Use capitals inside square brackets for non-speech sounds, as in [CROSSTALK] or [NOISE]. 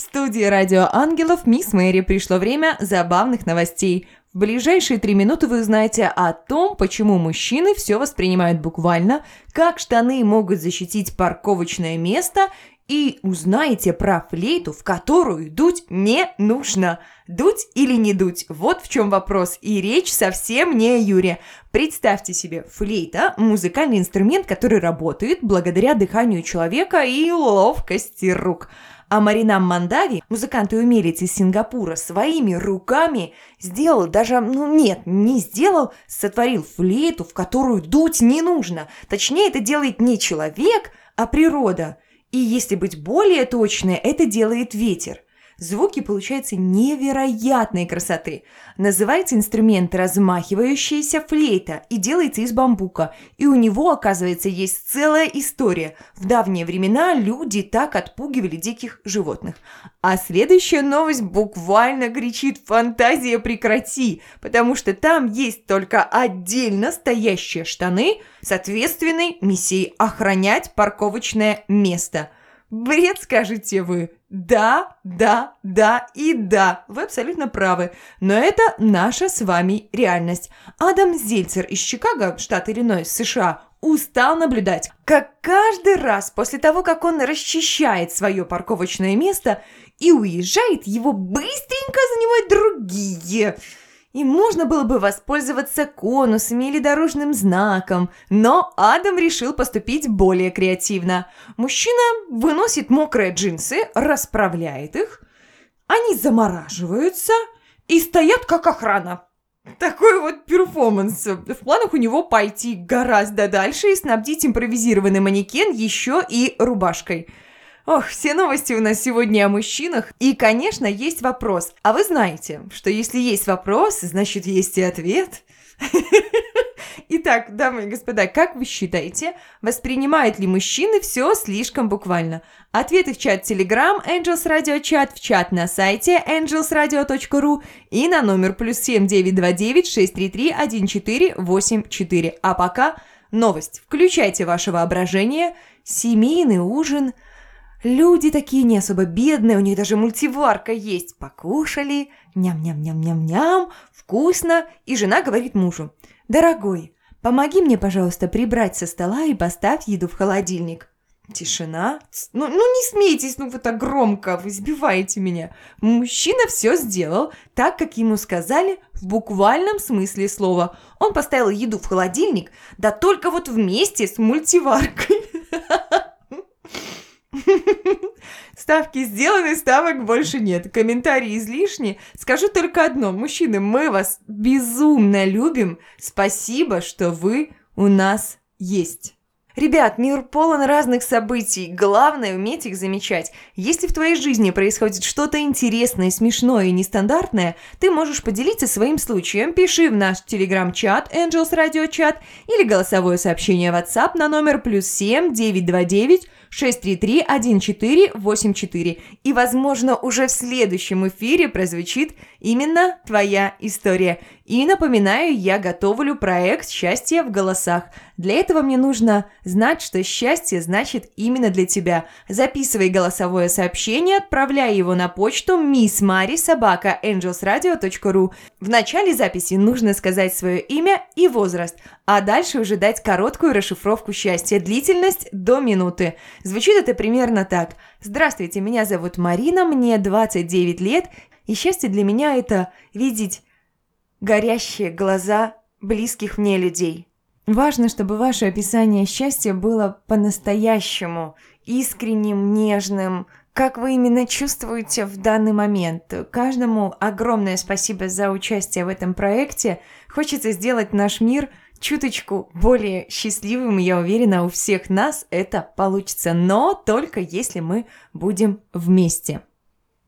В студии «Радио Ангелов» мисс Мэри пришло время забавных новостей. В ближайшие три минуты вы узнаете о том, почему мужчины все воспринимают буквально, как штаны могут защитить парковочное место и узнаете про флейту, в которую дуть не нужно. Дуть или не дуть? Вот в чем вопрос. И речь совсем не о Юре. Представьте себе, флейта – музыкальный инструмент, который работает благодаря дыханию человека и ловкости рук. А Маринам Мандави, музыкант и умелец из Сингапура, своими руками сделал, даже, ну нет, не сделал, сотворил флейту, в которую дуть не нужно. Точнее, это делает не человек, а природа – и если быть более точной, это делает ветер. Звуки получаются невероятной красоты. Называется инструмент размахивающаяся флейта и делается из бамбука. И у него, оказывается, есть целая история. В давние времена люди так отпугивали диких животных. А следующая новость буквально кричит «Фантазия прекрати!», потому что там есть только отдельно стоящие штаны с ответственной миссией охранять парковочное место – Бред, скажете вы. Да, да, да и да. Вы абсолютно правы. Но это наша с вами реальность. Адам Зельцер из Чикаго, штат Иллинойс, США, устал наблюдать, как каждый раз после того, как он расчищает свое парковочное место и уезжает, его быстренько занимают другие – и можно было бы воспользоваться конусами или дорожным знаком, но Адам решил поступить более креативно. Мужчина выносит мокрые джинсы, расправляет их, они замораживаются и стоят как охрана. Такой вот перформанс. В планах у него пойти гораздо дальше и снабдить импровизированный манекен еще и рубашкой – Ох, все новости у нас сегодня о мужчинах. И, конечно, есть вопрос. А вы знаете, что если есть вопрос, значит, есть и ответ? [LAUGHS] Итак, дамы и господа, как вы считаете, воспринимают ли мужчины все слишком буквально? Ответы в чат Telegram Angels Radio Chat, в чат на сайте angelsradio.ru и на номер плюс 7929 633 1484. А пока новость. Включайте ваше воображение. Семейный ужин – Люди такие не особо бедные, у них даже мультиварка есть. Покушали, ням-ням-ням-ням-ням, вкусно. И жена говорит мужу, «Дорогой, помоги мне, пожалуйста, прибрать со стола и поставь еду в холодильник». Тишина. Ну, ну не смейтесь, ну вы так громко, вы сбиваете меня. Мужчина все сделал так, как ему сказали в буквальном смысле слова. Он поставил еду в холодильник, да только вот вместе с мультиваркой. [LAUGHS] Ставки сделаны, ставок больше нет. Комментарии излишни. Скажу только одно. Мужчины, мы вас безумно любим. Спасибо, что вы у нас есть. Ребят, мир полон разных событий. Главное уметь их замечать. Если в твоей жизни происходит что-то интересное, смешное и нестандартное, ты можешь поделиться своим случаем. Пиши в наш телеграм-чат Angels Radio Chat или голосовое сообщение WhatsApp на номер плюс 7 929 633-1484. И, возможно, уже в следующем эфире прозвучит именно твоя история. И напоминаю, я готовлю проект «Счастье в голосах». Для этого мне нужно знать, что счастье значит именно для тебя. Записывай голосовое сообщение, отправляй его на почту miss mari собака angelsradio.ru. В начале записи нужно сказать свое имя и возраст, а дальше уже дать короткую расшифровку счастья. Длительность до минуты. Звучит это примерно так. Здравствуйте, меня зовут Марина, мне 29 лет, и счастье для меня это видеть горящие глаза близких мне людей. Важно, чтобы ваше описание счастья было по-настоящему искренним, нежным, как вы именно чувствуете в данный момент. Каждому огромное спасибо за участие в этом проекте. Хочется сделать наш мир чуточку более счастливым, я уверена, у всех нас это получится, но только если мы будем вместе.